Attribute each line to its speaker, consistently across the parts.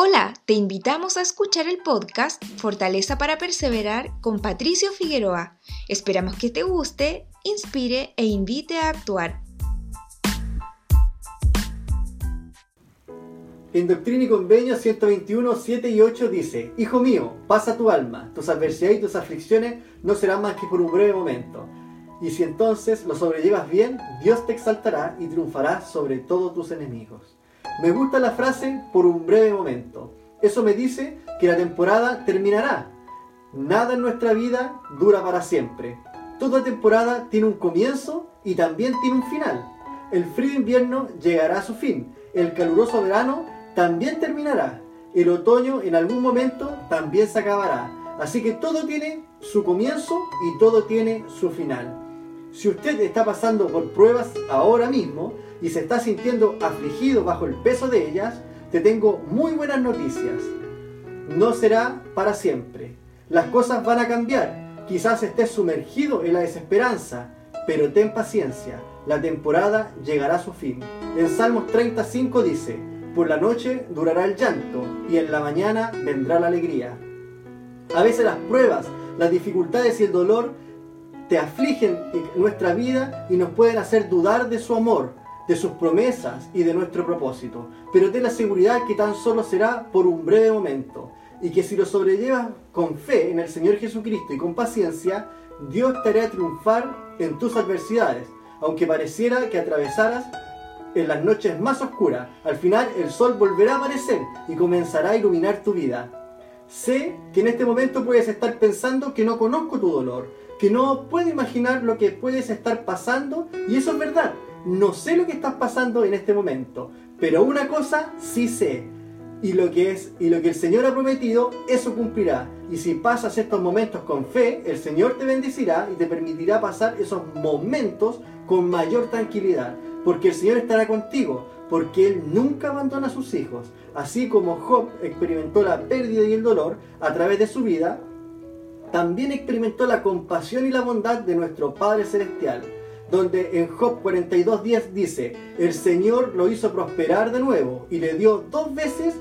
Speaker 1: Hola, te invitamos a escuchar el podcast Fortaleza para Perseverar con Patricio Figueroa. Esperamos que te guste, inspire e invite a actuar.
Speaker 2: En Doctrina y Convenio 121, 7 y 8 dice, Hijo mío, pasa tu alma, tus adversidades y tus aflicciones no serán más que por un breve momento. Y si entonces lo sobrellevas bien, Dios te exaltará y triunfará sobre todos tus enemigos. Me gusta la frase por un breve momento. Eso me dice que la temporada terminará. Nada en nuestra vida dura para siempre. Toda temporada tiene un comienzo y también tiene un final. El frío invierno llegará a su fin. El caluroso verano también terminará. El otoño en algún momento también se acabará. Así que todo tiene su comienzo y todo tiene su final. Si usted está pasando por pruebas ahora mismo, y se está sintiendo afligido bajo el peso de ellas, te tengo muy buenas noticias. No será para siempre. Las cosas van a cambiar. Quizás estés sumergido en la desesperanza, pero ten paciencia. La temporada llegará a su fin. En Salmos 35 dice, por la noche durará el llanto y en la mañana vendrá la alegría. A veces las pruebas, las dificultades y el dolor te afligen en nuestra vida y nos pueden hacer dudar de su amor, de sus promesas y de nuestro propósito, pero ten la seguridad que tan solo será por un breve momento y que si lo sobrellevas con fe en el Señor Jesucristo y con paciencia, Dios te hará triunfar en tus adversidades, aunque pareciera que atravesaras en las noches más oscuras. Al final el sol volverá a aparecer y comenzará a iluminar tu vida. Sé que en este momento puedes estar pensando que no conozco tu dolor, que no puedo imaginar lo que puedes estar pasando y eso es verdad no sé lo que estás pasando en este momento, pero una cosa sí sé. Y lo que es y lo que el Señor ha prometido, eso cumplirá. Y si pasas estos momentos con fe, el Señor te bendecirá y te permitirá pasar esos momentos con mayor tranquilidad, porque el Señor estará contigo, porque Él nunca abandona a sus hijos. Así como Job experimentó la pérdida y el dolor a través de su vida, también experimentó la compasión y la bondad de nuestro Padre Celestial donde en Job 42.10 dice, el Señor lo hizo prosperar de nuevo y le dio dos veces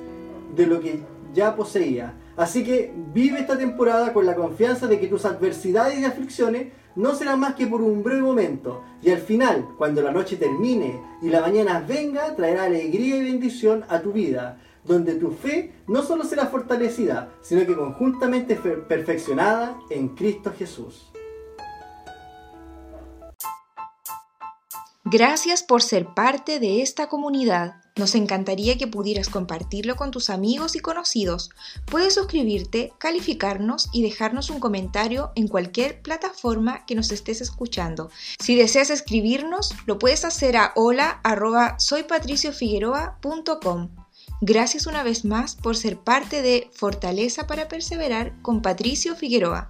Speaker 2: de lo que ya poseía. Así que vive esta temporada con la confianza de que tus adversidades y aflicciones no serán más que por un breve momento. Y al final, cuando la noche termine y la mañana venga, traerá alegría y bendición a tu vida, donde tu fe no solo será fortalecida, sino que conjuntamente perfeccionada en Cristo Jesús.
Speaker 1: Gracias por ser parte de esta comunidad. Nos encantaría que pudieras compartirlo con tus amigos y conocidos. Puedes suscribirte, calificarnos y dejarnos un comentario en cualquier plataforma que nos estés escuchando. Si deseas escribirnos, lo puedes hacer a hola@soypatriciofigueroa.com. Gracias una vez más por ser parte de Fortaleza para Perseverar con Patricio Figueroa.